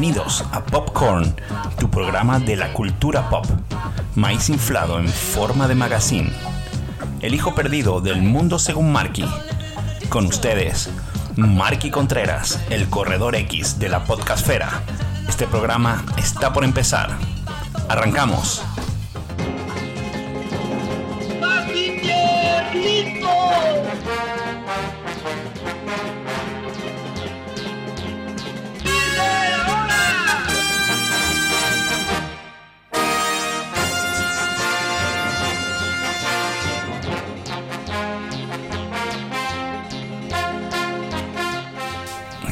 Bienvenidos a Popcorn, tu programa de la cultura pop, maíz inflado en forma de magazine, el hijo perdido del mundo según Marky. Con ustedes, Marky Contreras, el corredor X de la podcastfera. Este programa está por empezar. Arrancamos.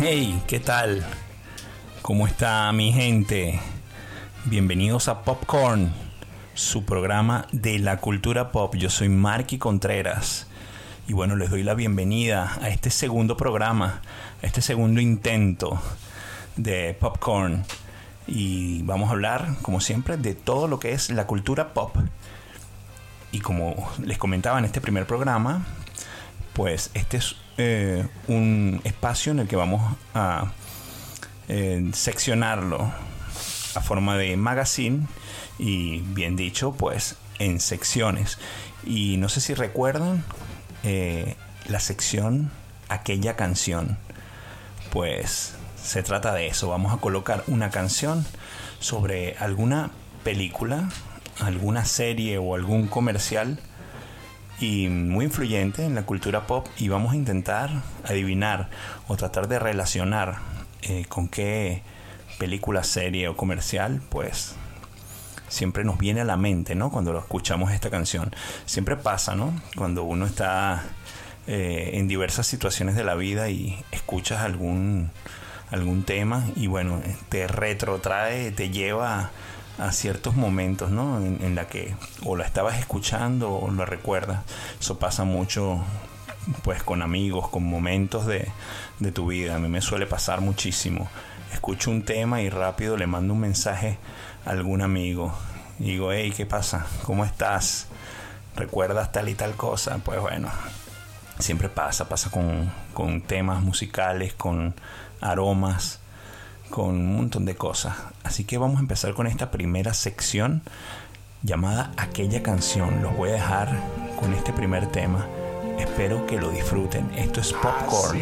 Hey, ¿qué tal? ¿Cómo está mi gente? Bienvenidos a Popcorn, su programa de la cultura pop. Yo soy Marky Contreras. Y bueno, les doy la bienvenida a este segundo programa, este segundo intento de Popcorn. Y vamos a hablar, como siempre, de todo lo que es la cultura pop. Y como les comentaba en este primer programa, pues este es eh, un espacio en el que vamos a eh, seccionarlo a forma de magazine y bien dicho pues en secciones. Y no sé si recuerdan eh, la sección aquella canción. Pues se trata de eso. Vamos a colocar una canción sobre alguna película alguna serie o algún comercial y muy influyente en la cultura pop y vamos a intentar adivinar o tratar de relacionar eh, con qué película, serie o comercial, pues siempre nos viene a la mente, ¿no? Cuando lo escuchamos esta canción. Siempre pasa, ¿no? Cuando uno está eh, en diversas situaciones de la vida y escuchas algún, algún tema y bueno, te retrotrae, te lleva a ciertos momentos, ¿no? En, la que o la estabas escuchando o lo recuerdas. Eso pasa mucho, pues, con amigos, con momentos de, de tu vida. A mí me suele pasar muchísimo. Escucho un tema y rápido le mando un mensaje a algún amigo. Digo, hey, ¿qué pasa? ¿Cómo estás? ¿Recuerdas tal y tal cosa? Pues bueno, siempre pasa, pasa con, con temas musicales, con aromas con un montón de cosas. Así que vamos a empezar con esta primera sección llamada Aquella canción. Los voy a dejar con este primer tema. Espero que lo disfruten. Esto es Popcorn.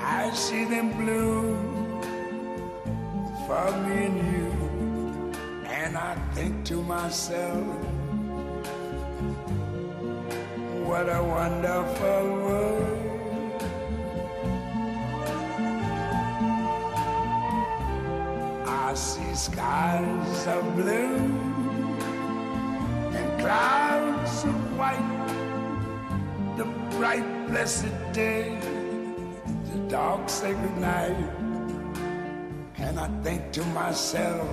I see them blue for me and you. And I think to myself, what a wonderful world. I see skies of blue and clouds of white, the bright, blessed day, the dark, sacred night. And I think to myself,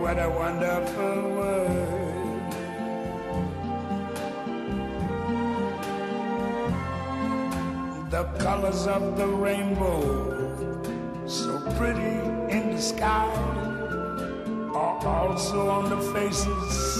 what a wonderful world. The colors of the rainbow, so pretty in the sky, are also on the faces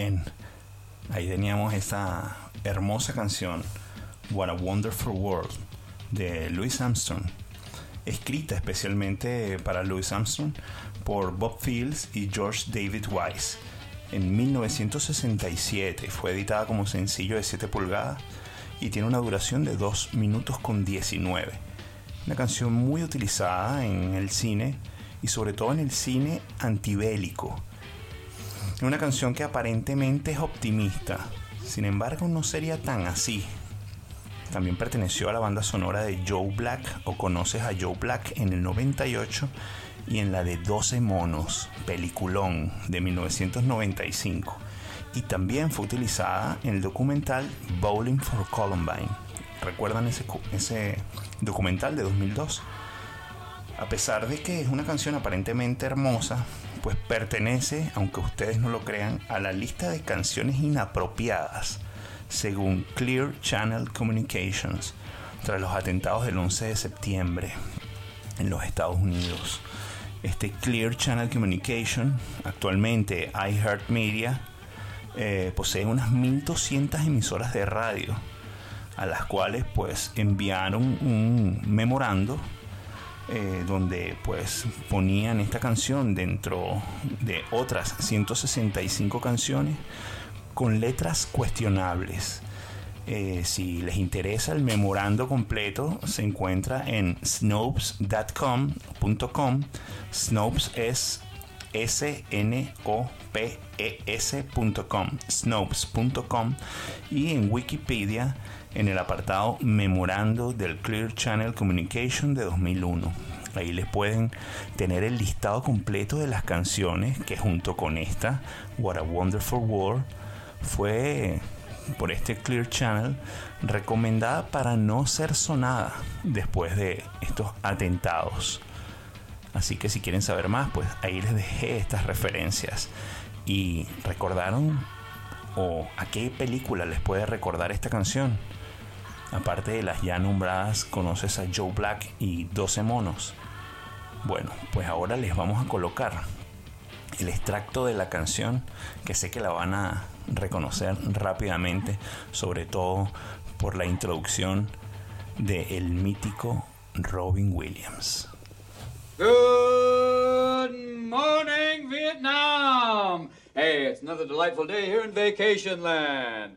Bien, ahí teníamos esa hermosa canción, What a Wonderful World, de Louis Armstrong. escrita especialmente para Louis Armstrong por Bob Fields y George David Wise. En 1967 fue editada como sencillo de 7 pulgadas y tiene una duración de 2 minutos con 19. Una canción muy utilizada en el cine y sobre todo en el cine antibélico. Una canción que aparentemente es optimista, sin embargo no sería tan así. También perteneció a la banda sonora de Joe Black o Conoces a Joe Black en el 98 y en la de 12 monos, peliculón de 1995. Y también fue utilizada en el documental Bowling for Columbine. ¿Recuerdan ese, ese documental de 2002? A pesar de que es una canción aparentemente hermosa, pues pertenece, aunque ustedes no lo crean, a la lista de canciones inapropiadas, según Clear Channel Communications, tras los atentados del 11 de septiembre en los Estados Unidos. Este Clear Channel Communication, actualmente iHeartMedia, eh, posee unas 1200 emisoras de radio, a las cuales pues enviaron un memorando eh, donde pues ponían esta canción dentro de otras 165 canciones con letras cuestionables. Eh, si les interesa el memorando completo, se encuentra en snopes.com. Snopes es S-N-O-P-E-S.com, snopes.com y en Wikipedia en el apartado Memorando del Clear Channel Communication de 2001. Ahí les pueden tener el listado completo de las canciones que junto con esta, What a Wonderful World, fue por este Clear Channel recomendada para no ser sonada después de estos atentados. Así que si quieren saber más, pues ahí les dejé estas referencias. ¿Y recordaron o a qué película les puede recordar esta canción? Aparte de las ya nombradas, conoces a Joe Black y 12 monos. Bueno, pues ahora les vamos a colocar el extracto de la canción que sé que la van a reconocer rápidamente, sobre todo por la introducción de el mítico Robin Williams. Good morning, Vietnam! Hey, it's another delightful day here in Vacation Land.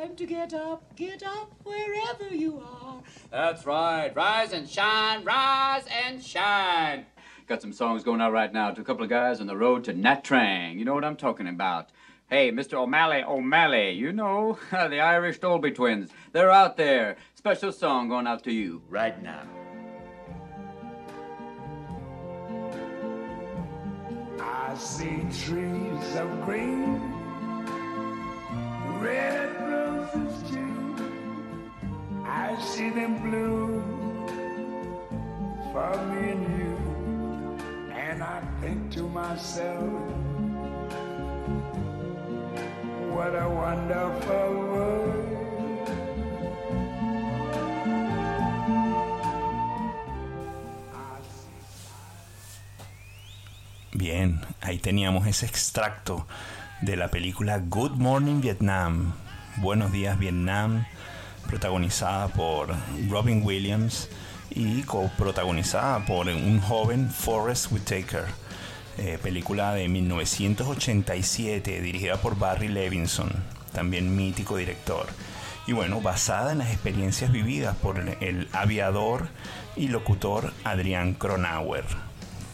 Everybody, time to get up, get up wherever you are. That's right. Rise and shine, rise and shine. Got some songs going out right now to a couple of guys on the road to Natrang. You know what I'm talking about. Hey, Mr. O'Malley, O'Malley, you know, the Irish Dolby twins. They're out there. Special song going out to you right now. I see trees of green, red roses. I see them blue for me and. And I think to myself, what a wonderful world. Bien, ahí teníamos ese extracto de la película Good Morning Vietnam. Buenos días Vietnam, protagonizada por Robin Williams y coprotagonizada por un joven Forrest Whitaker. Eh, película de 1987 dirigida por Barry Levinson, también mítico director. Y bueno, basada en las experiencias vividas por el aviador y locutor Adrián Cronauer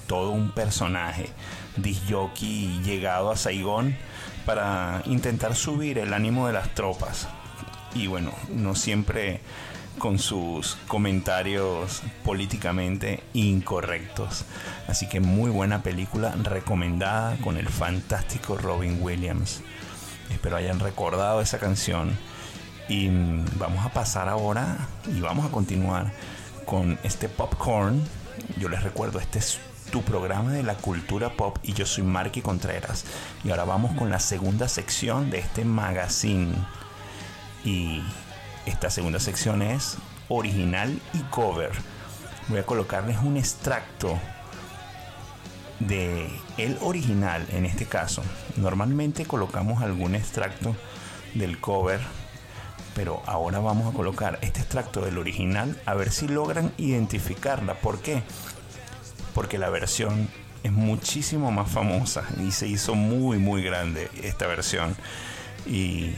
todo un personaje, disjockey llegado a Saigón para intentar subir el ánimo de las tropas. Y bueno, no siempre con sus comentarios políticamente incorrectos. Así que muy buena película recomendada con el fantástico Robin Williams. Espero hayan recordado esa canción. Y vamos a pasar ahora y vamos a continuar con este popcorn. Yo les recuerdo, este es tu programa de la cultura pop y yo soy Marky Contreras. Y ahora vamos con la segunda sección de este magazine. Y esta segunda sección es original y cover. Voy a colocarles un extracto de el original en este caso. Normalmente colocamos algún extracto del cover Pero ahora vamos a colocar este extracto del original a ver si logran identificarla. ¿Por qué? Porque la versión es muchísimo más famosa y se hizo muy muy grande esta versión y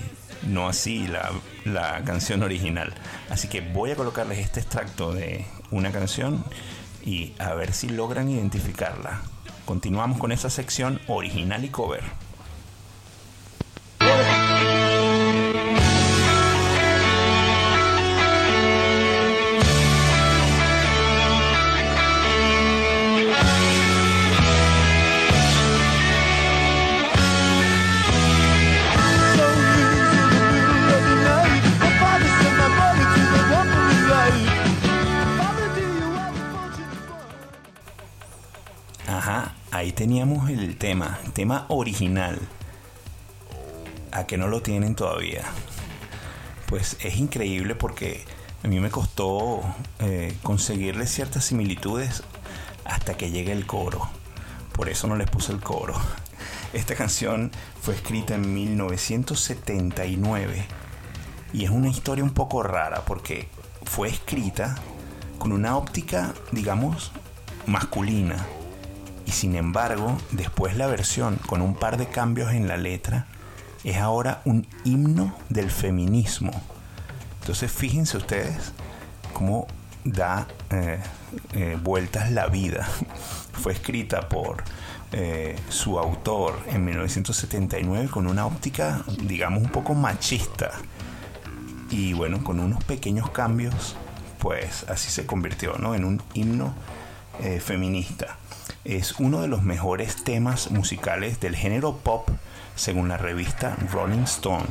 no así la, la canción original. Así que voy a colocarles este extracto de una canción y a ver si logran identificarla. Continuamos con esa sección original y cover. Ahí teníamos el tema, tema original. A que no lo tienen todavía. Pues es increíble porque a mí me costó eh, conseguirle ciertas similitudes hasta que llegue el coro. Por eso no les puse el coro. Esta canción fue escrita en 1979 y es una historia un poco rara porque fue escrita con una óptica, digamos, masculina y sin embargo, después la versión con un par de cambios en la letra es ahora un himno del feminismo. Entonces fíjense ustedes cómo da eh, eh, vueltas la vida. Fue escrita por eh, su autor en 1979 con una óptica, digamos, un poco machista. Y bueno, con unos pequeños cambios, pues así se convirtió ¿no? en un himno feminista es uno de los mejores temas musicales del género pop según la revista Rolling Stone.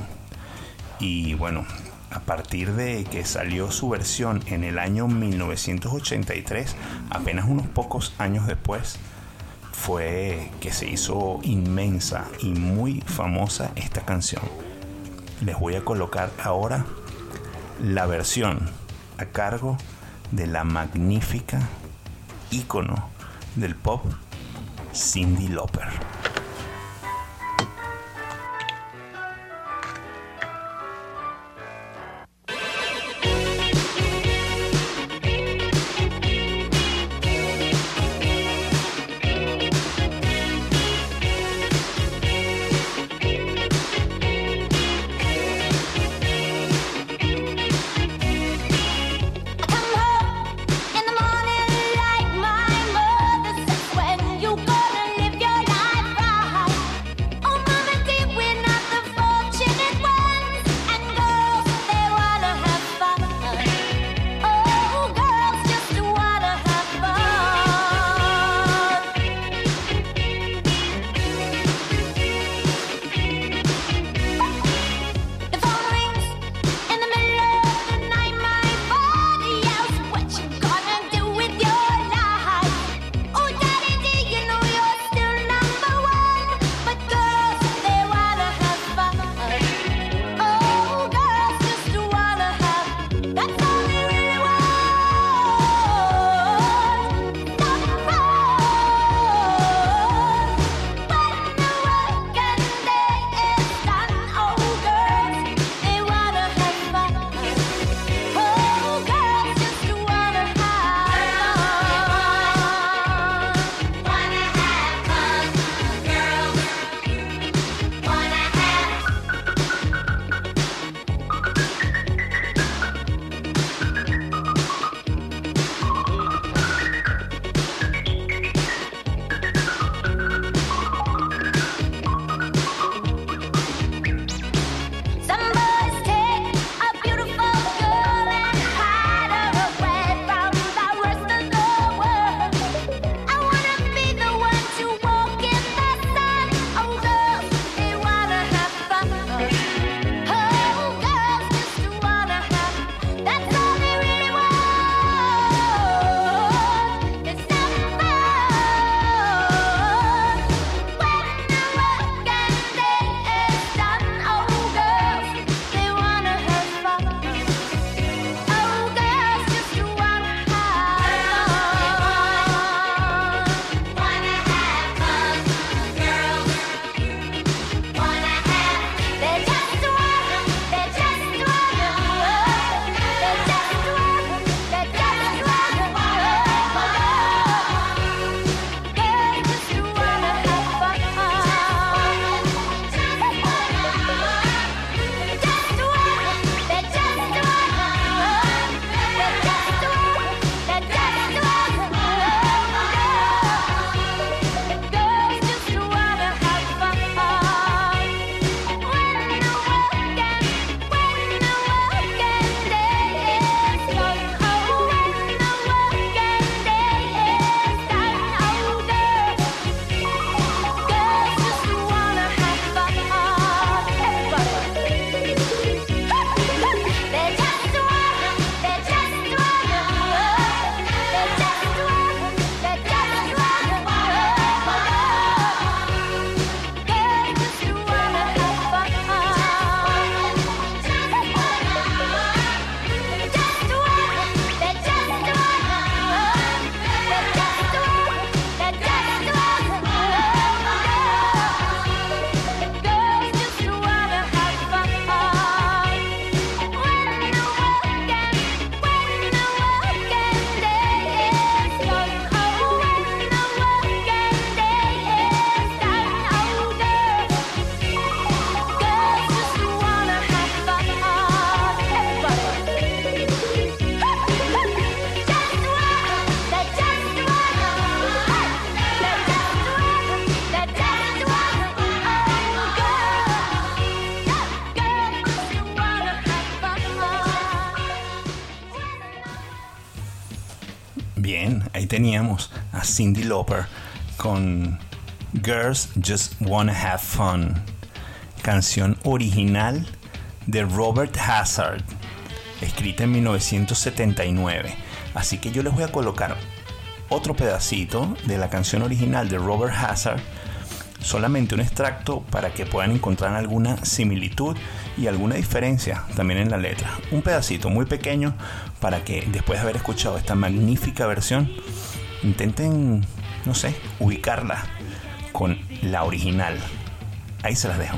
Y bueno, a partir de que salió su versión en el año 1983, apenas unos pocos años después, fue que se hizo inmensa y muy famosa esta canción. Les voy a colocar ahora la versión a cargo de la magnífica ícono del pop Cindy Lauper. Cindy Lauper con Girls Just Wanna Have Fun, canción original de Robert Hazard, escrita en 1979. Así que yo les voy a colocar otro pedacito de la canción original de Robert Hazard, solamente un extracto para que puedan encontrar alguna similitud y alguna diferencia también en la letra. Un pedacito muy pequeño para que después de haber escuchado esta magnífica versión, intenten, no sé, ubicarla con la original. Ahí se las dejo.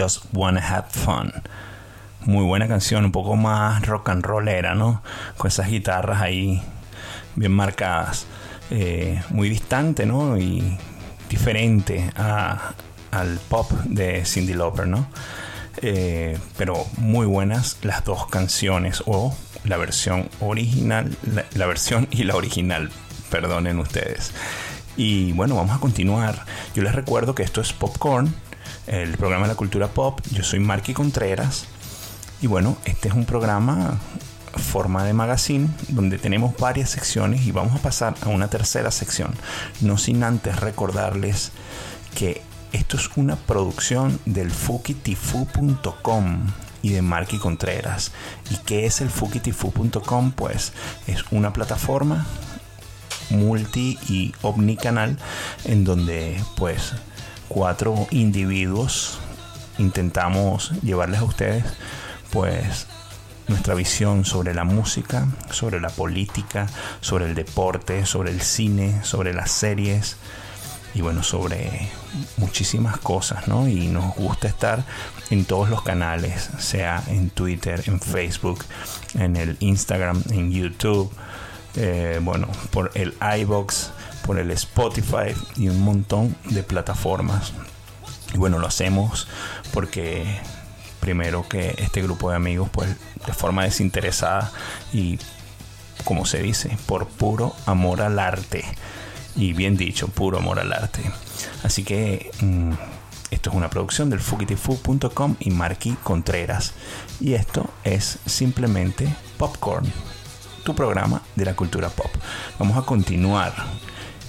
Just Wanna Have Fun. Muy buena canción, un poco más rock and rollera, ¿no? Con esas guitarras ahí bien marcadas. Eh, muy distante, ¿no? Y diferente al pop de Cindy Lauper, ¿no? Eh, pero muy buenas las dos canciones o la versión original, la versión y la original, perdonen ustedes. Y bueno, vamos a continuar. Yo les recuerdo que esto es Popcorn, el programa de la cultura pop. Yo soy Marky Contreras. Y bueno, este es un programa forma de magazine donde tenemos varias secciones y vamos a pasar a una tercera sección. No sin antes recordarles que esto es una producción del fukitifu.com y de Marky Contreras. ¿Y qué es el fukitifu.com? Pues es una plataforma multi y omnicanal en donde pues cuatro individuos intentamos llevarles a ustedes pues nuestra visión sobre la música, sobre la política, sobre el deporte, sobre el cine, sobre las series y bueno, sobre muchísimas cosas, ¿no? Y nos gusta estar en todos los canales, sea en Twitter, en Facebook, en el Instagram, en YouTube, eh, bueno, por el iBox, por el Spotify y un montón de plataformas. Y bueno, lo hacemos porque primero que este grupo de amigos, pues de forma desinteresada y como se dice, por puro amor al arte. Y bien dicho, puro amor al arte. Así que mm, esto es una producción del fugitifu.com y Marky Contreras. Y esto es simplemente popcorn tu programa de la cultura pop. Vamos a continuar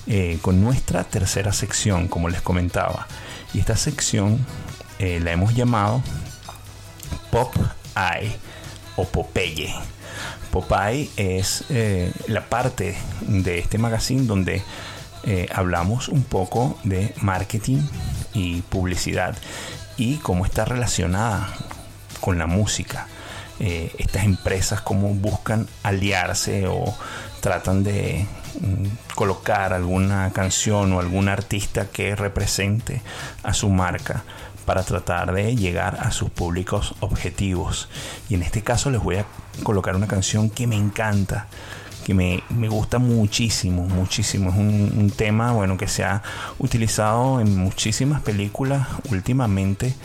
eh, con nuestra tercera sección, como les comentaba. Y esta sección eh, la hemos llamado Pop Eye o Popeye. Popeye es eh, la parte de este magazine donde hablamos un poco de marketing y publicidad y cómo está relacionada con la música. Estas empresas cómo buscan aliarse o tratan de colocar alguna canción o algún artista que represente a su marca para tratar de llegar a sus públicos objetivos. Y en este caso les voy a colocar una canción que me encanta, que me, gusta muchísimo, muchísimo. Es un, un, tema bueno que se ha utilizado en muchísimas películas últimamente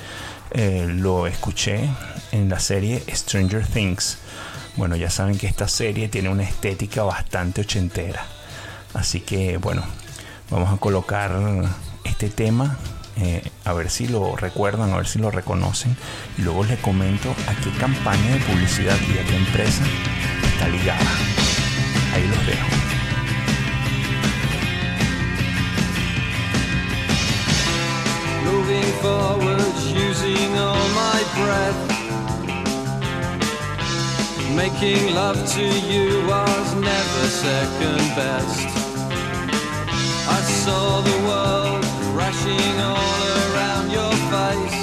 eh, lo escuché en la serie Stranger Things. Bueno, ya saben que esta serie tiene una estética bastante ochentera. Así que bueno, vamos a colocar este tema eh, a ver si lo recuerdan, a ver si lo reconocen. Y luego les comento a qué campaña de publicidad y a qué empresa está ligada. Ahí los dejo. Making love to you was never second best. I saw the world crashing all around your face.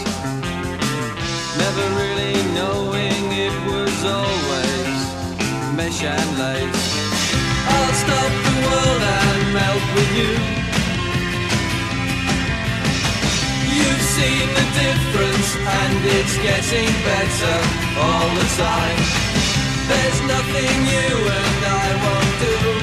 Never really knowing it was always mesh and lace. I'll stop the world and melt with you. You've seen the difference and it's getting better all the time. There's nothing you and I won't do.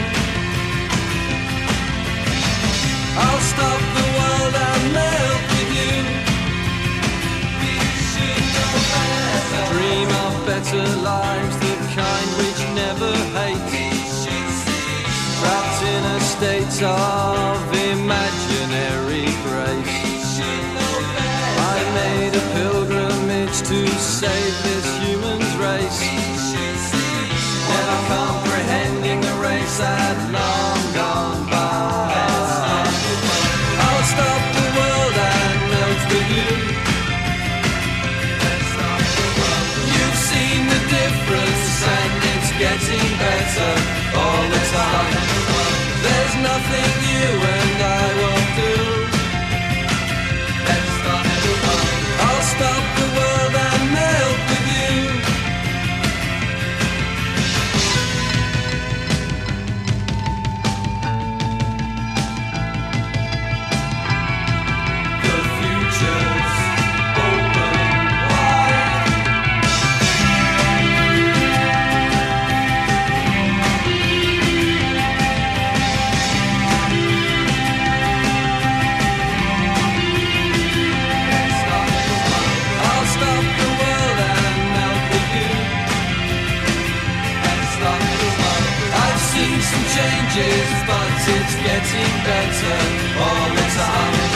Getting better all the time.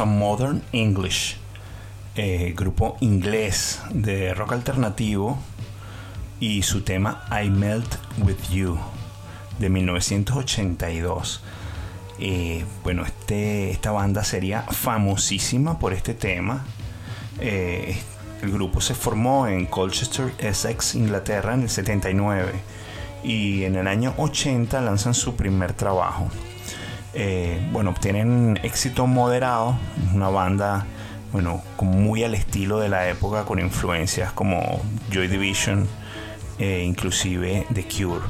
A Modern English, eh, grupo inglés de rock alternativo y su tema I Melt With You de 1982. Eh, bueno, este, esta banda sería famosísima por este tema. Eh, el grupo se formó en Colchester, Essex, Inglaterra en el 79 y en el año 80 lanzan su primer trabajo. Eh, bueno, obtienen éxito moderado, una banda bueno, muy al estilo de la época con influencias como Joy Division e inclusive The Cure.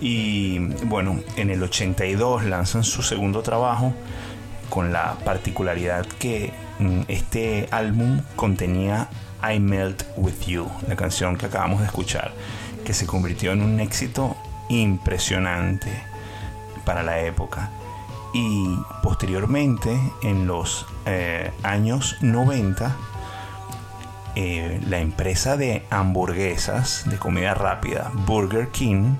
Y bueno, en el 82 lanzan su segundo trabajo con la particularidad que mm, este álbum contenía I Melt With You, la canción que acabamos de escuchar, que se convirtió en un éxito impresionante para la época. Y posteriormente, en los eh, años 90, eh, la empresa de hamburguesas de comida rápida Burger King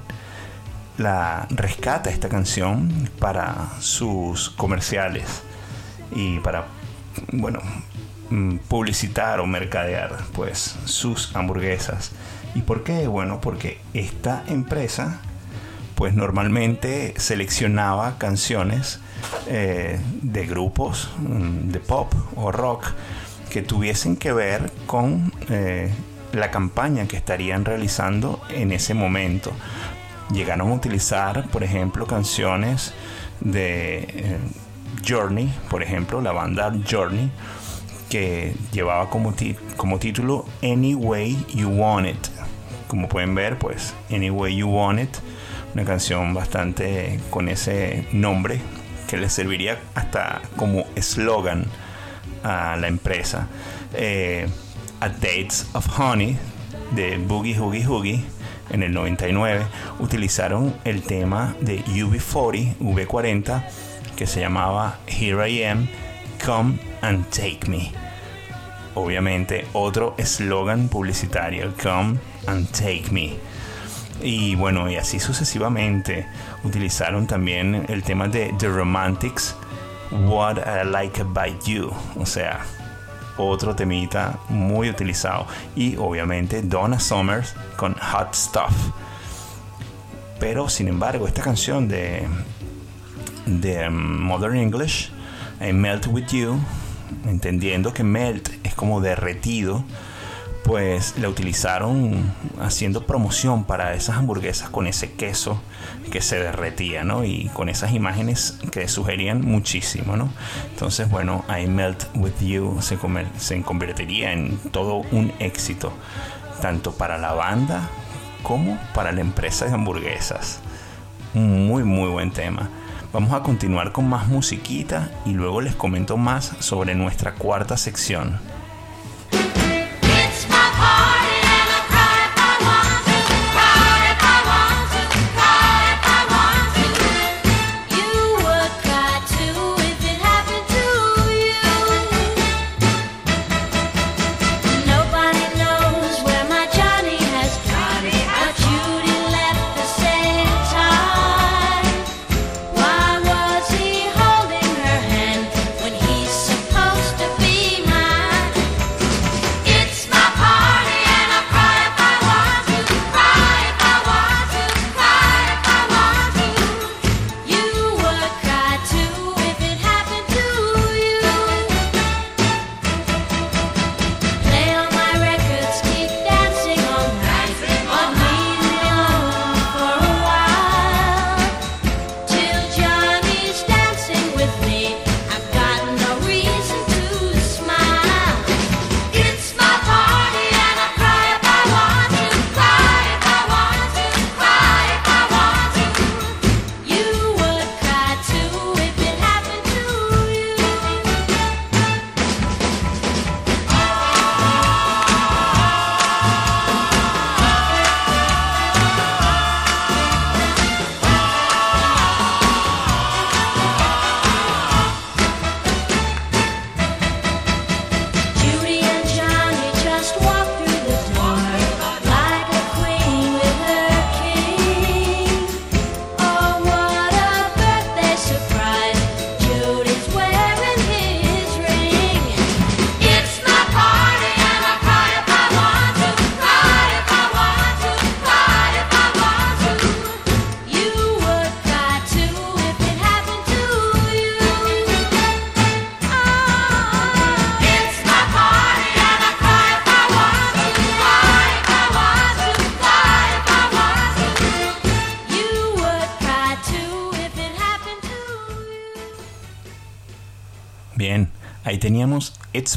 la rescata esta canción para sus comerciales y para bueno mm, publicitar o mercadear pues sus hamburguesas. Y por qué bueno porque esta empresa pues normalmente seleccionaba canciones eh, de grupos mm, de pop o rock que tuviesen que ver con eh, la campaña que estarían realizando en ese momento. Llegaron a utilizar, por ejemplo, canciones de eh, Journey, por ejemplo, la banda Journey, que llevaba como, como título Any Way You Want It. Como pueden ver, pues Any Way You Want It, una canción bastante con ese nombre que le serviría hasta como eslogan a la empresa. Eh, a Dates of Honey de Boogie Hoogie Hoogie en el 99 utilizaron el tema de UB40, V40, que se llamaba Here I Am, Come and Take Me. Obviamente otro eslogan publicitario, Come and Take Me. Y bueno, y así sucesivamente utilizaron también el tema de The Romantics, What I Like About You. O sea, otro temita muy utilizado. Y obviamente Donna Summers con Hot Stuff. Pero sin embargo, esta canción de, de um, Modern English, I Melt With You, entendiendo que melt es como derretido, pues la utilizaron haciendo promoción para esas hamburguesas con ese queso que se derretía, ¿no? Y con esas imágenes que sugerían muchísimo, ¿no? Entonces, bueno, I Melt With You se, se convertiría en todo un éxito, tanto para la banda como para la empresa de hamburguesas. Muy, muy buen tema. Vamos a continuar con más musiquita y luego les comento más sobre nuestra cuarta sección.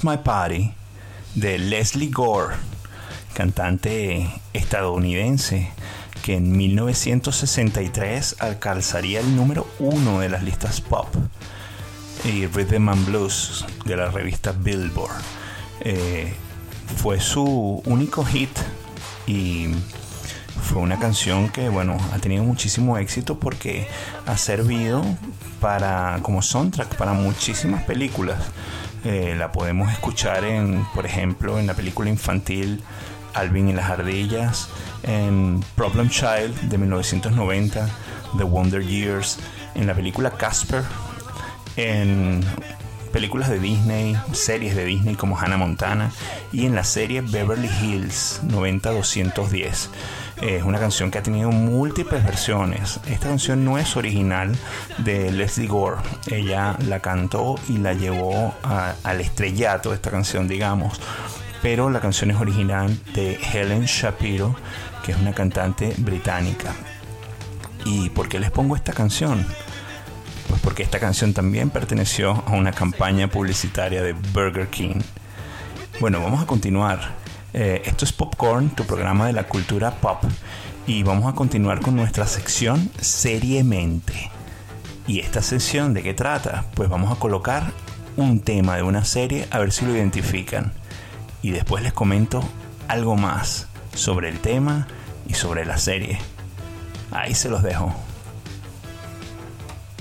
My Party de Leslie Gore, cantante estadounidense que en 1963 alcanzaría el número uno de las listas pop y Rhythm and Blues de la revista Billboard. Eh, fue su único hit y fue una canción que bueno ha tenido muchísimo éxito porque ha servido para como soundtrack para muchísimas películas Eh, la podemos escuchar en, por ejemplo, en la película infantil Alvin y las ardillas, en Problem Child de 1990, The Wonder Years, en la película Casper, en películas de Disney, series de Disney como Hannah Montana y en la serie Beverly Hills 90210. Es una canción que ha tenido múltiples versiones. Esta canción no es original de Leslie Gore. Ella la cantó y la llevó al estrellato, esta canción, digamos. Pero la canción es original de Helen Shapiro, que es una cantante británica. ¿Y por qué les pongo esta canción? Pues porque esta canción también perteneció a una campaña publicitaria de Burger King. Bueno, vamos a continuar. Eh, esto es Popcorn, tu programa de la cultura pop. Y vamos a continuar con nuestra sección seriamente. ¿Y esta sección de qué trata? Pues vamos a colocar un tema de una serie a ver si lo identifican. Y después les comento algo más sobre el tema y sobre la serie. Ahí se los dejo.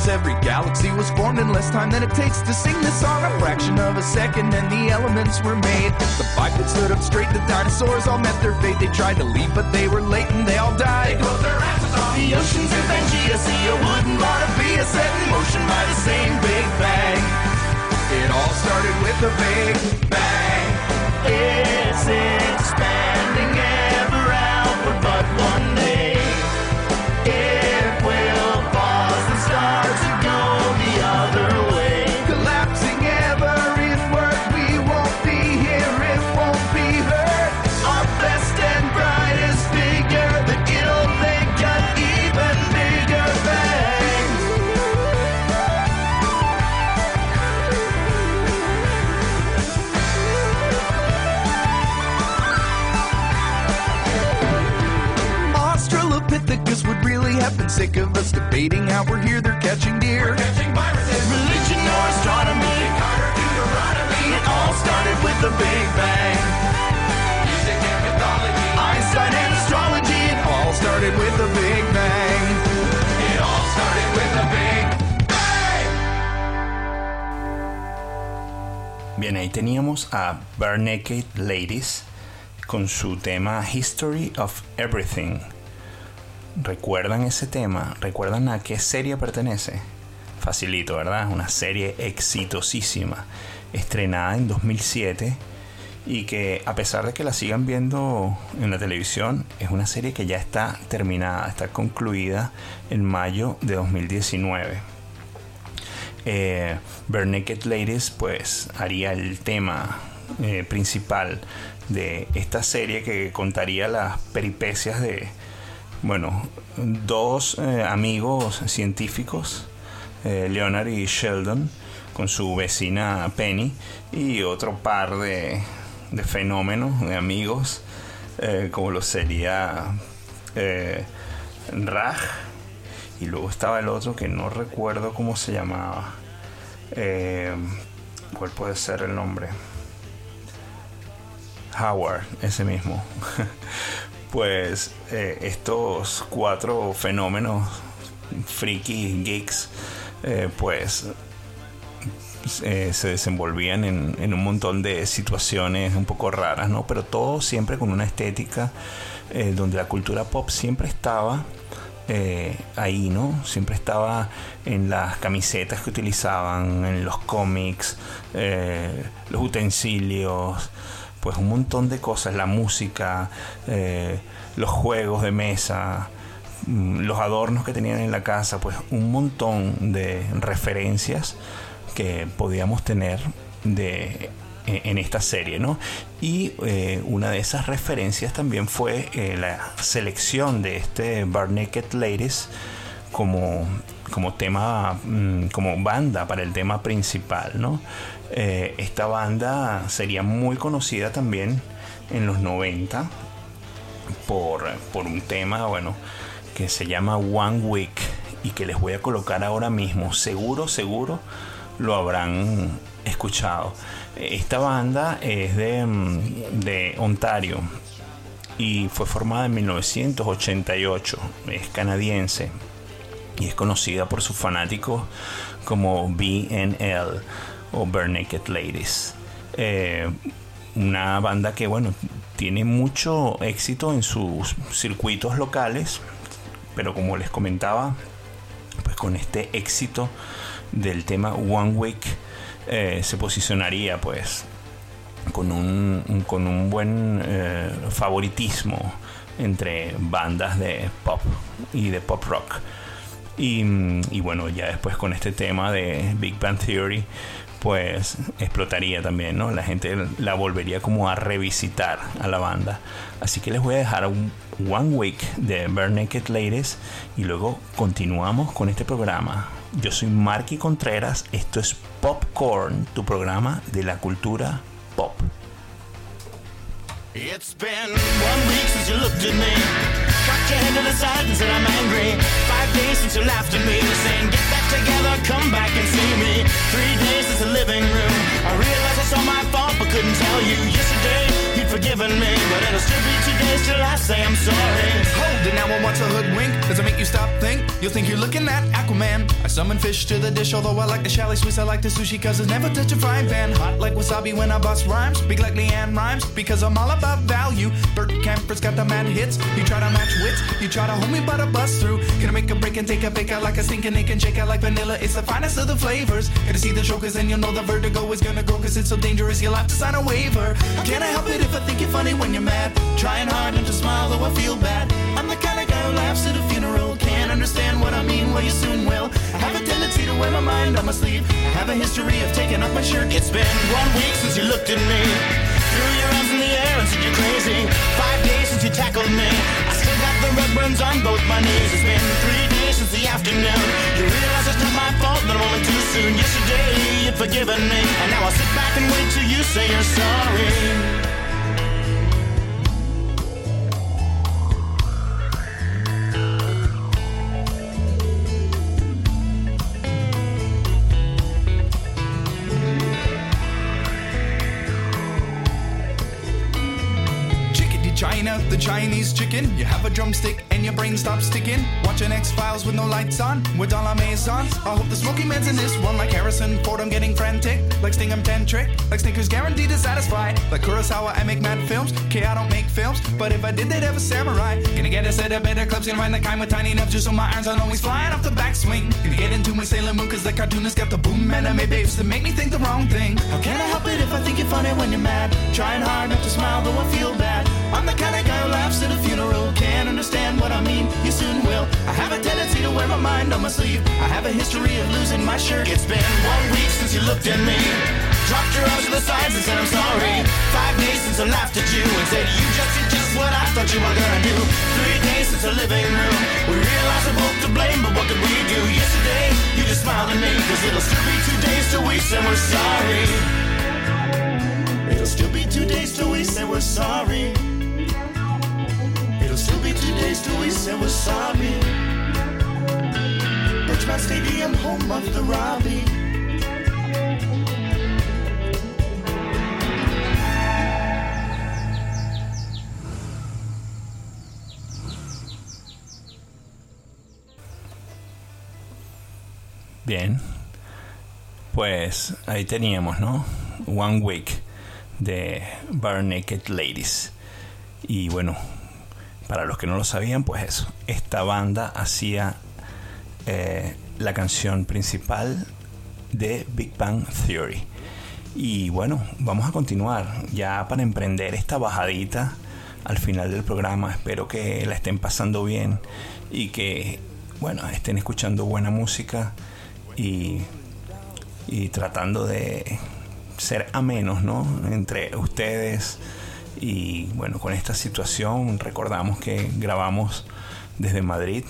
as every galaxy was formed in less time than it takes to sing this song. A fraction of a second and the elements were made. The bipeds stood up straight, the dinosaurs all met their fate. They tried to leave, but they were late and they all died. They their asses off the oceans and Pangea. See, a wooden Bonavia set in motion by the same Big Bang. It all started with a Big Bang. It's expanding sick of us debating how we're here. They're catching deer. catching viruses. Religion or astronomy. Carter, Deuteronomy. It all started with the Big Bang. Music and mythology. Einstein and astrology. It all started with the Big Bang. It all started with the Big Bang. Bien, ahí teníamos a Bare Naked Ladies con su tema History of Everything. ¿Recuerdan ese tema? ¿Recuerdan a qué serie pertenece? Facilito, ¿verdad? Una serie exitosísima, estrenada en 2007 y que a pesar de que la sigan viendo en la televisión, es una serie que ya está terminada, está concluida en mayo de 2019. Eh, Bare Ladies pues haría el tema eh, principal de esta serie que contaría las peripecias de, bueno, dos eh, amigos científicos, eh, Leonard y Sheldon, con su vecina Penny y otro par de, de fenómenos, de amigos, eh, como lo sería Raj, y luego estaba el otro que no recuerdo cómo se llamaba. ¿Cuál puede ser el nombre? Howard, ese mismo. pues eh, estos cuatro fenómenos friki geeks, eh, pues eh, se desenvolvían en, en un montón de situaciones un poco raras, ¿no? Pero todo siempre con una estética eh, donde la cultura pop siempre estaba ahí, ¿no? Siempre estaba en las camisetas que utilizaban, en los cómics, los utensilios, pues un montón de cosas, la música, eh, los juegos de mesa, mm, los adornos que tenían en la casa, pues un montón de referencias que podíamos tener de en en esta serie, ¿no? Y eh, una de esas referencias también fue eh, la selección de este Bar Naked Ladies como, como tema, mm, como banda para el tema principal, ¿no? Eh, esta banda sería muy conocida también en los 90 por, por un tema, bueno, que se llama One Week y que les voy a colocar ahora mismo. Seguro, seguro lo habrán escuchado. Esta banda es de, mm, de Ontario y fue formada en 1988. Es canadiense y es conocida por sus fanáticos como BNL o Bare Naked Ladies. Eh, una banda que, bueno, tiene mucho éxito en sus circuitos locales, pero como les comentaba, pues con este éxito del tema One Week eh, se posicionaría pues con un, con un buen eh, favoritismo entre bandas de pop y de pop rock. Y, y, bueno, ya después con este tema de Big Bang Theory, pues explotaría también, ¿no? La gente la volvería como a revisitar a la banda. Así que les voy a dejar un One Week de Bare Naked Ladies y luego continuamos con este programa. Yo soy Marky Contreras, esto es Popcorn, tu programa de la cultura pop. Five days since you laughed at me, saying get back together, come back and see me. Three days since the living room. I realized it's all my fault, but couldn't tell you. Yesterday you'd forgiven me, but it'll still be two days till I say I'm sorry. Hold it now, I want to hoodwink. Does it make you stop think? You'll think you're looking at Aquaman. I summon fish to the dish, although I like the chalet Swiss, I like the sushi, cause it's never touch a frying pan. Hot like wasabi when I bust rhymes. Big like Leanne rhymes, because I'm all about value. Bert Camper's got the mad hits. You try to match wits, you try to hold me, but I bust through. Can I make a break and take a fake out like a stinking ink and shake out like vanilla. It's the finest of the flavors. Gonna see the chokers and you'll know the vertigo is gonna go, cause it's so dangerous, you'll have to sign a waiver. Can I help it if I think you're funny when you're mad? Trying hard not to smile, though I feel bad. I'm the kind of guy who laughs at a funeral. Can't understand what I mean, well, you soon will. I have a tendency to wear my mind on my sleeve. I have a history of taking off my shirt. It's been one week since you looked at me. Threw your arms in the air and said you're crazy. Five days since you tackled me. I the red burns on both my knees. It's been three days since the afternoon. You realize it's not my fault, but I'm only too soon. Yesterday you'd forgiven me. And now I'll sit back and wait till you say you're sorry. The Chinese chicken. You have a drumstick and your brain stops sticking. Watching X Files with no lights on, with all our maisons. I hope the smoky man's in this one, like Harrison Ford. I'm getting frantic, like Stingham Tantric, like Snickers guaranteed to satisfy. Like Kurosawa, I make mad films. Okay, I don't make films, but if I did, they'd have a samurai. Gonna get a set of better clubs, gonna find the kind with tiny enough just so my irons aren't always flying off the backswing. Gonna get into my Sailor Moon, cause the cartoonist got the boom anime babes that make me think the wrong thing. How can I help it if I think you're funny when you're mad? Trying hard not to smile, though I feel bad. I'm the kind of guy who laughs at a funeral. Can't understand what I mean, you soon will. I have a tendency to wear my mind on my sleeve. I have a history of losing my shirt. It's been one week since you looked at me. Dropped your arms to the sides and said I'm sorry. Five days since I laughed at you and said you just did just what I thought you were gonna do. Three days since the living room. We realized we're both to blame, but what could we do? Yesterday, you just smiled at me, cause it'll still be two days till we say we're sorry. It'll still be two days till we say we're sorry. Days till we we're sorry. Birchmount Stadium, home of the Robbie. Bien. Pues ahí teníamos, ¿no? One Week de Bare Naked Ladies. Y bueno, para los que no lo sabían, pues eso. Esta banda hacía eh, la canción principal de Big Bang Theory. Y bueno, vamos a continuar ya para emprender esta bajadita al final del programa. Espero que la estén pasando bien y que, bueno, estén escuchando buena música y, y tratando de ser amenos, ¿no? Entre ustedes y bueno, con esta situación recordamos que grabamos desde Madrid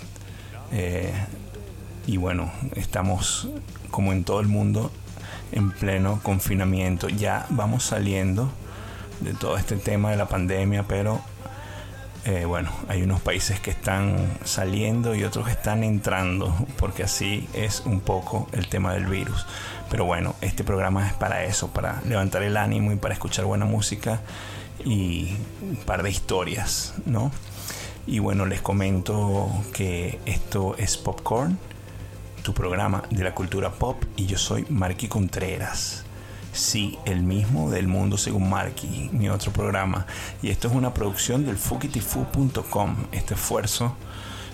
eh, y bueno, estamos como en todo el mundo en pleno confinamiento. Ya vamos saliendo de todo este tema de la pandemia, pero Eh, bueno, hay unos países que están saliendo y otros que están entrando, porque así es un poco el tema del virus. Pero bueno, este programa es para eso, para levantar el ánimo y para escuchar buena música y un par de historias, ¿no? Y bueno, les comento que esto es Popcorn, tu programa de la cultura pop, y yo soy Marky Contreras. Sí, el mismo del mundo según Marky, mi otro programa. Y esto es una producción del fukitifu.com. Este esfuerzo,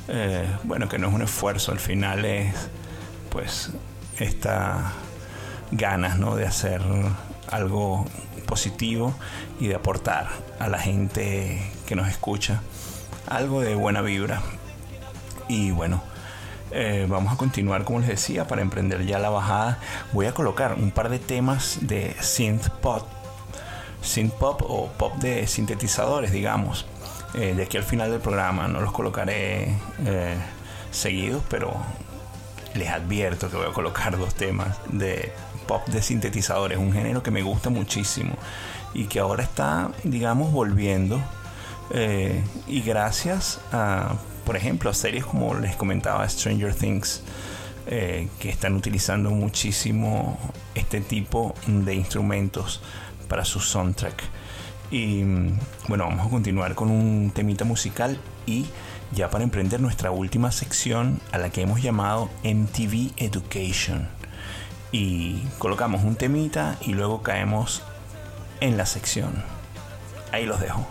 eh, bueno, que no es un esfuerzo, al final es, pues, esta ganas, ¿no? De hacer algo positivo y de aportar a la gente que nos escucha algo de buena vibra. Y bueno, eh, vamos a continuar, como les decía, para emprender ya la bajada. Voy a colocar un par de temas de synth pop, synth pop o pop de sintetizadores, digamos, eh, de aquí al final del programa. No los colocaré eh, seguidos, pero les advierto que voy a colocar dos temas de pop de sintetizadores, un género que me gusta muchísimo y que ahora está, digamos, volviendo. y gracias a por ejemplo, series como les comentaba Stranger Things, eh, que están utilizando muchísimo este tipo de instrumentos para su soundtrack. Y bueno, vamos a continuar con un temita musical y ya para emprender nuestra última sección a la que hemos llamado MTV Education. Y colocamos un temita y luego caemos en la sección. Ahí los dejo.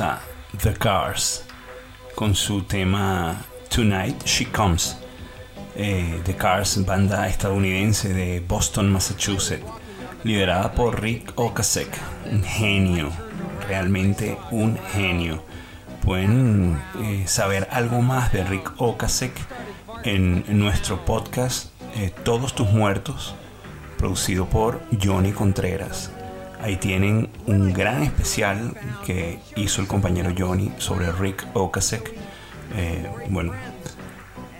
A The Cars con su tema Tonight She Comes. Eh, The Cars, banda estadounidense de Boston, Massachusetts, liderada por Rick Ocasek, un genio, realmente un genio. Pueden eh, saber algo más de Rick Ocasek en, nuestro podcast eh, Todos tus muertos, producido por Johnny Contreras. Ahí tienen un gran especial que hizo el compañero Johnny sobre Rick Ocasek. Eh, bueno,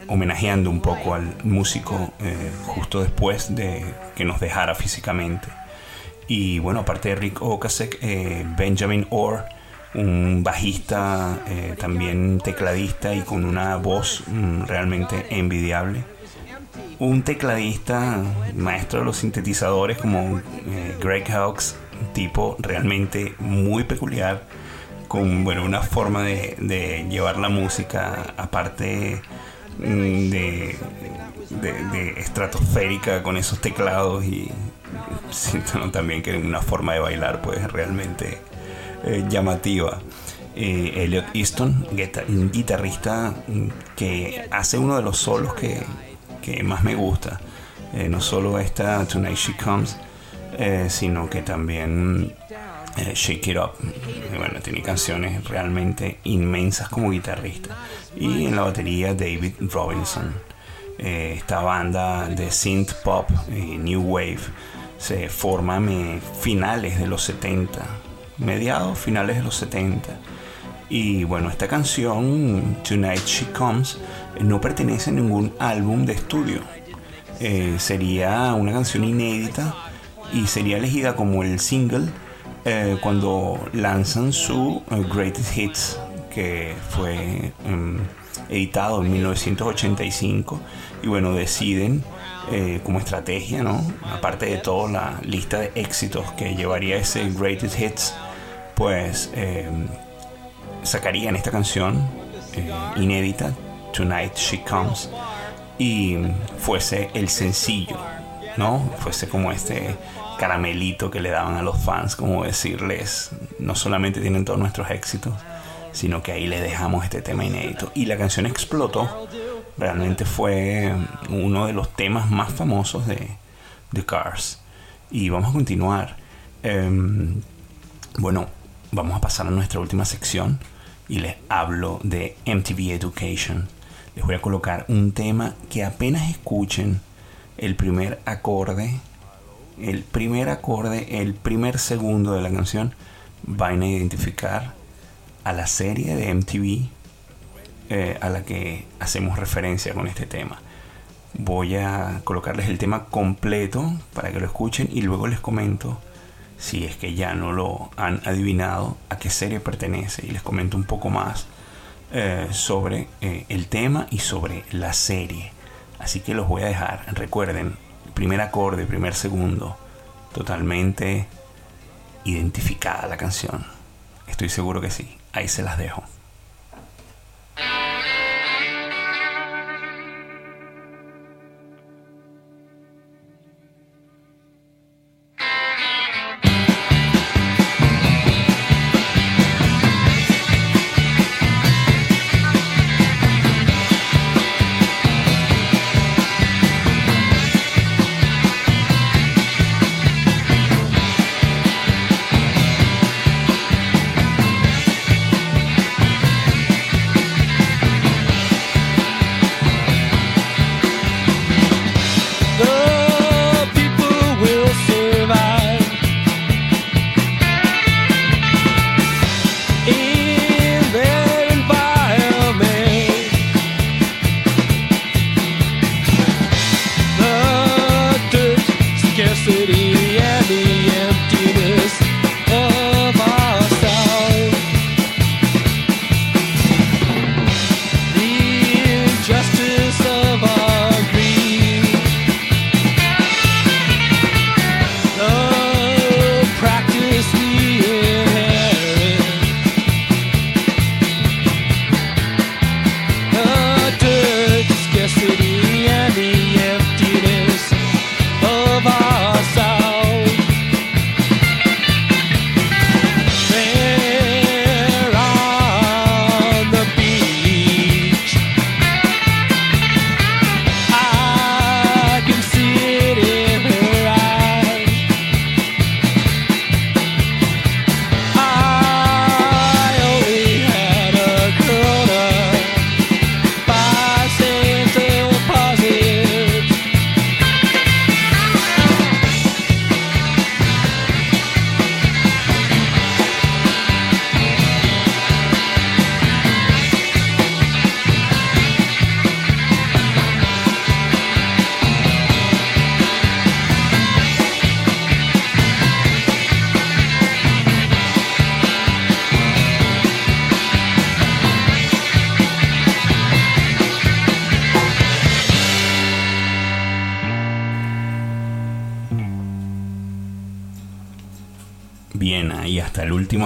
homenajeando un poco al músico eh, justo después de que nos dejara físicamente. Y bueno, aparte de Rick Ocasek, eh, Benjamin Orr, un bajista, también tecladista y con una voz mm, realmente envidiable. Un tecladista, maestro de los sintetizadores como Greg Hawkes, tipo realmente muy peculiar, con bueno, una forma de, llevar la música aparte mm, de, estratosférica con esos teclados y siento también que una forma de bailar pues realmente eh, llamativa. Eh, Elliot Easton, guitarrista mm, que hace uno de los solos que, que más me gusta. Eh, no solo esta Tonight She Comes, eh, sino que también eh, Shake It Up. bueno, tiene canciones realmente inmensas como guitarrista. Y en la batería David Robinson. Eh, esta banda de synth pop new wave se forma a finales de los 70, mediados finales de los 70. Y bueno, esta canción, Tonight She Comes, no pertenece a ningún álbum de estudio. sería una canción inédita y sería elegida como el single eh, cuando lanzan su eh, Greatest Hits, que fue em, editado en 1985. Y bueno, deciden eh, como estrategia, ¿no? Aparte de toda la lista de éxitos que llevaría ese Greatest Hits, pues em, sacarían esta canción inédita, Tonight She Comes, y fuese el sencillo, ¿no? Fuese como este caramelito que le daban a los fans, como decirles, no solamente tienen todos nuestros éxitos, sino que ahí le dejamos este tema inédito. Y la canción explotó, realmente fue uno de los temas más famosos de The Cars. Y vamos a continuar. Em, bueno, vamos a pasar a nuestra última sección y les hablo de MTV Education. Les voy a colocar un tema que apenas escuchen el primer acorde el primer acorde, el primer segundo de la canción, van a identificar a la serie de MTV eh, a la que hacemos referencia con este tema. Voy a colocarles el tema completo para que lo escuchen y luego les comento si es que ya no lo han adivinado a qué serie pertenece y les comento un poco más eh, sobre eh, el tema y sobre la serie. Así que los voy a dejar. Recuerden, primer acorde, primer segundo, totalmente identificada la canción. Estoy seguro que sí. Ahí se las dejo.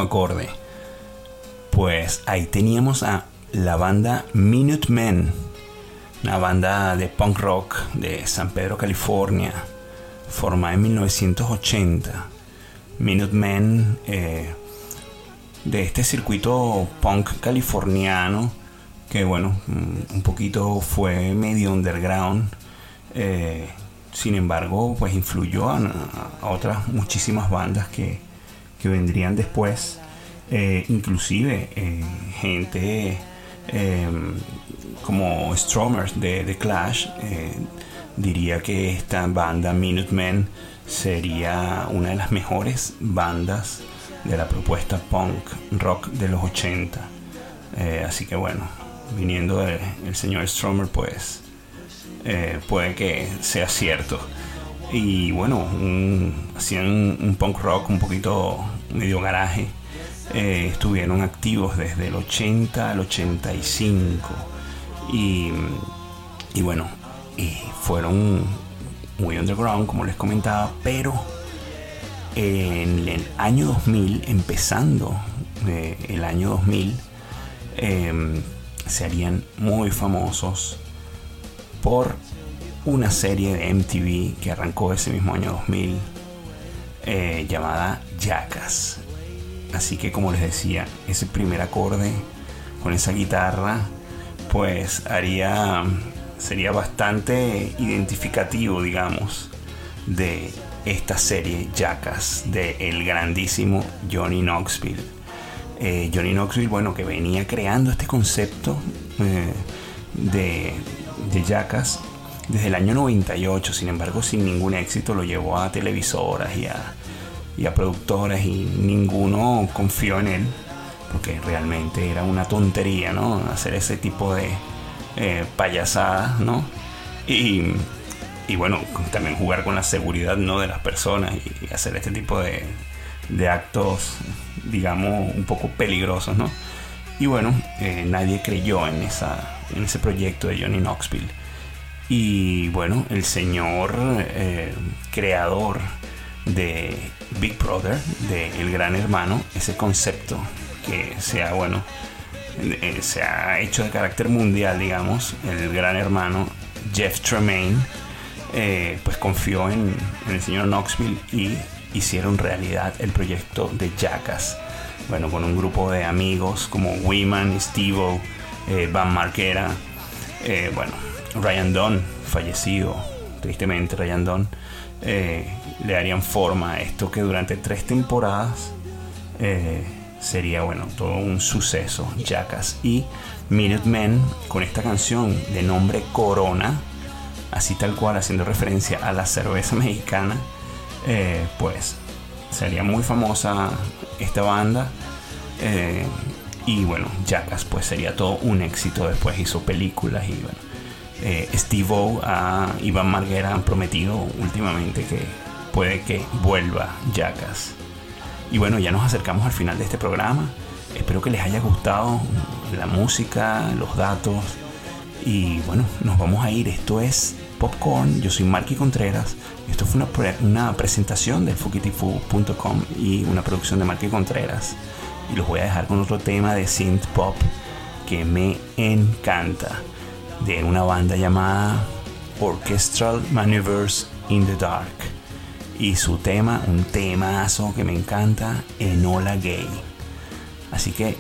Acorde. Pues ahí teníamos a la banda Minutemen, una banda de punk rock de San Pedro, California, formada en 1980. Minutemen eh, de este circuito punk californiano que bueno, mm, un poquito fue medio underground. Eh, sin embargo, pues influyó a, otras muchísimas bandas que, vendrían después. Eh, inclusive eh, gente como Stromers de Clash diría que esta banda Minutemen sería una de las mejores bandas de la propuesta punk rock de los 80. así que bueno, viniendo del señor Stromer, pues eh, puede que sea cierto. Y bueno, hacían un, punk rock un poquito medio garaje. Eh, estuvieron activos desde el 80 al 85. Y, y bueno, fueron muy underground, como les comentaba, pero en el año 2000, empezando eh, el año 2000, se harían muy famosos por una serie de MTV que arrancó ese mismo año 2000 eh, llamada Jackass. Así que como les decía, ese primer acorde con esa guitarra pues haría sería bastante identificativo, digamos, de esta serie Jackass de el grandísimo Johnny Knoxville eh, Johnny Knoxville, bueno, que venía creando este concepto eh, de, de Jackass desde el año 98, sin embargo, sin ningún éxito lo llevó a televisoras y a, y productoras y ninguno confió en él, porque realmente era una tontería, ¿no? Hacer ese tipo de eh, payasadas, ¿no? Y, bueno, también jugar con la seguridad, ¿no? De las personas y hacer este tipo de, actos, digamos, un poco peligrosos, ¿no? Y bueno, eh, nadie creyó en ese proyecto de Johnny Knoxville. Y bueno, el señor eh, creador de Big Brother, de El Gran Hermano, ese concepto que sea, bueno, eh, se ha hecho de carácter mundial, digamos, el Gran Hermano, Jeff Tremaine, pues confió en, en el señor Knoxville y hicieron realidad el proyecto de Jackass. Bueno, con un grupo de amigos como Wiman, Steve, eh, Van Marquera, eh, bueno, Ryan Dunn, fallecido, tristemente Ryan Dunn, eh, le darían forma a esto que durante tres temporadas sería, bueno, todo un suceso, Jackass. Y Minutemen, con esta canción de nombre Corona, así tal cual, haciendo referencia a la cerveza mexicana, eh, pues sería muy famosa esta banda. Eh, y bueno, Jackass pues sería todo un éxito. Después hizo películas y bueno. Eh, Steve O a Iván Marguera han prometido últimamente que puede que vuelva Jackass. Y bueno, ya nos acercamos al final de este programa. Espero que les haya gustado la música, los datos. Y bueno, nos vamos a ir. Esto es Popcorn. Yo soy Marky Contreras. Esto fue una, presentación del fukitifu.com y una producción de Marky Contreras. Y los voy a dejar con otro tema de synth pop que me encanta. De una banda llamada Orchestral Maneuvers in the Dark. Y su tema, un temazo que me encanta, Enola Gay. Así que,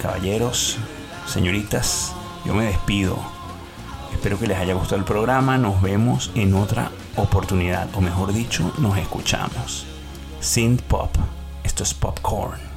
caballeros, señoritas, yo me despido Espero que les haya gustado el programa. Nos vemos en otra oportunidad, o mejor dicho, nos escuchamos. Synth Pop. Esto es Popcorn.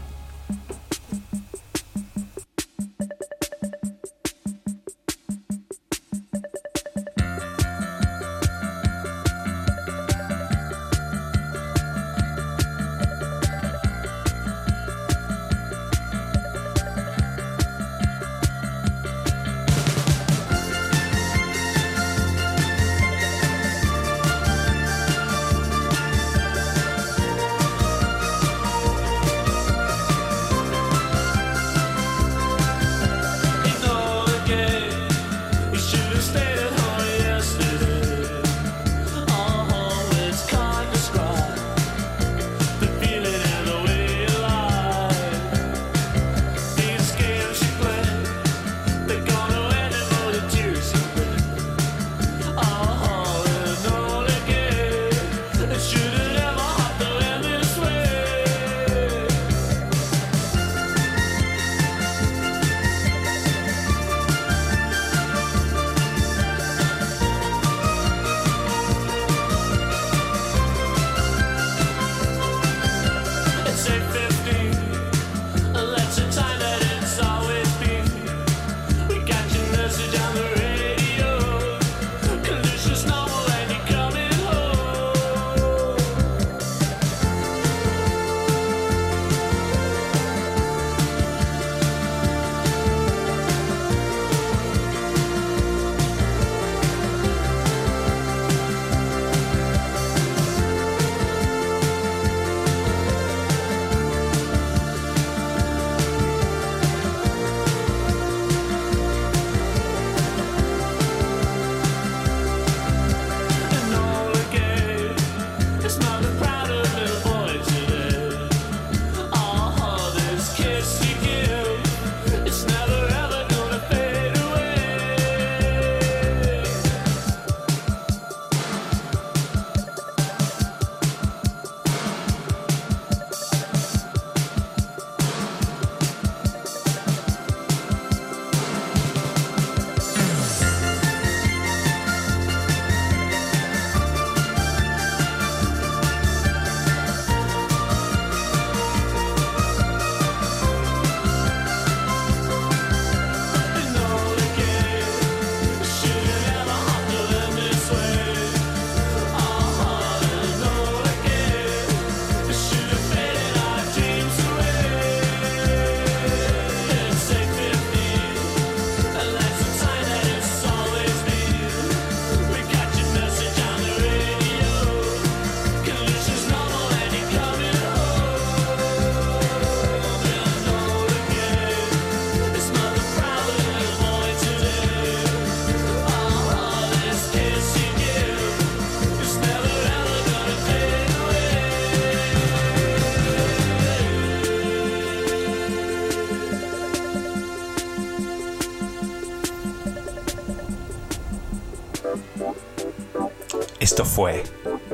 Esto fue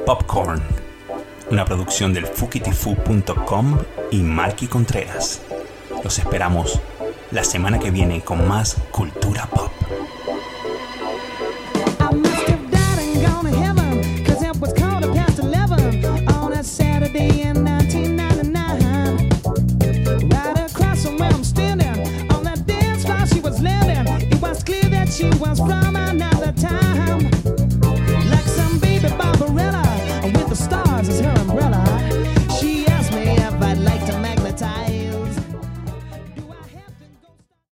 Popcorn, una producción del fukitifu.com y Marky Contreras. Los esperamos la semana que viene con más cultura pop.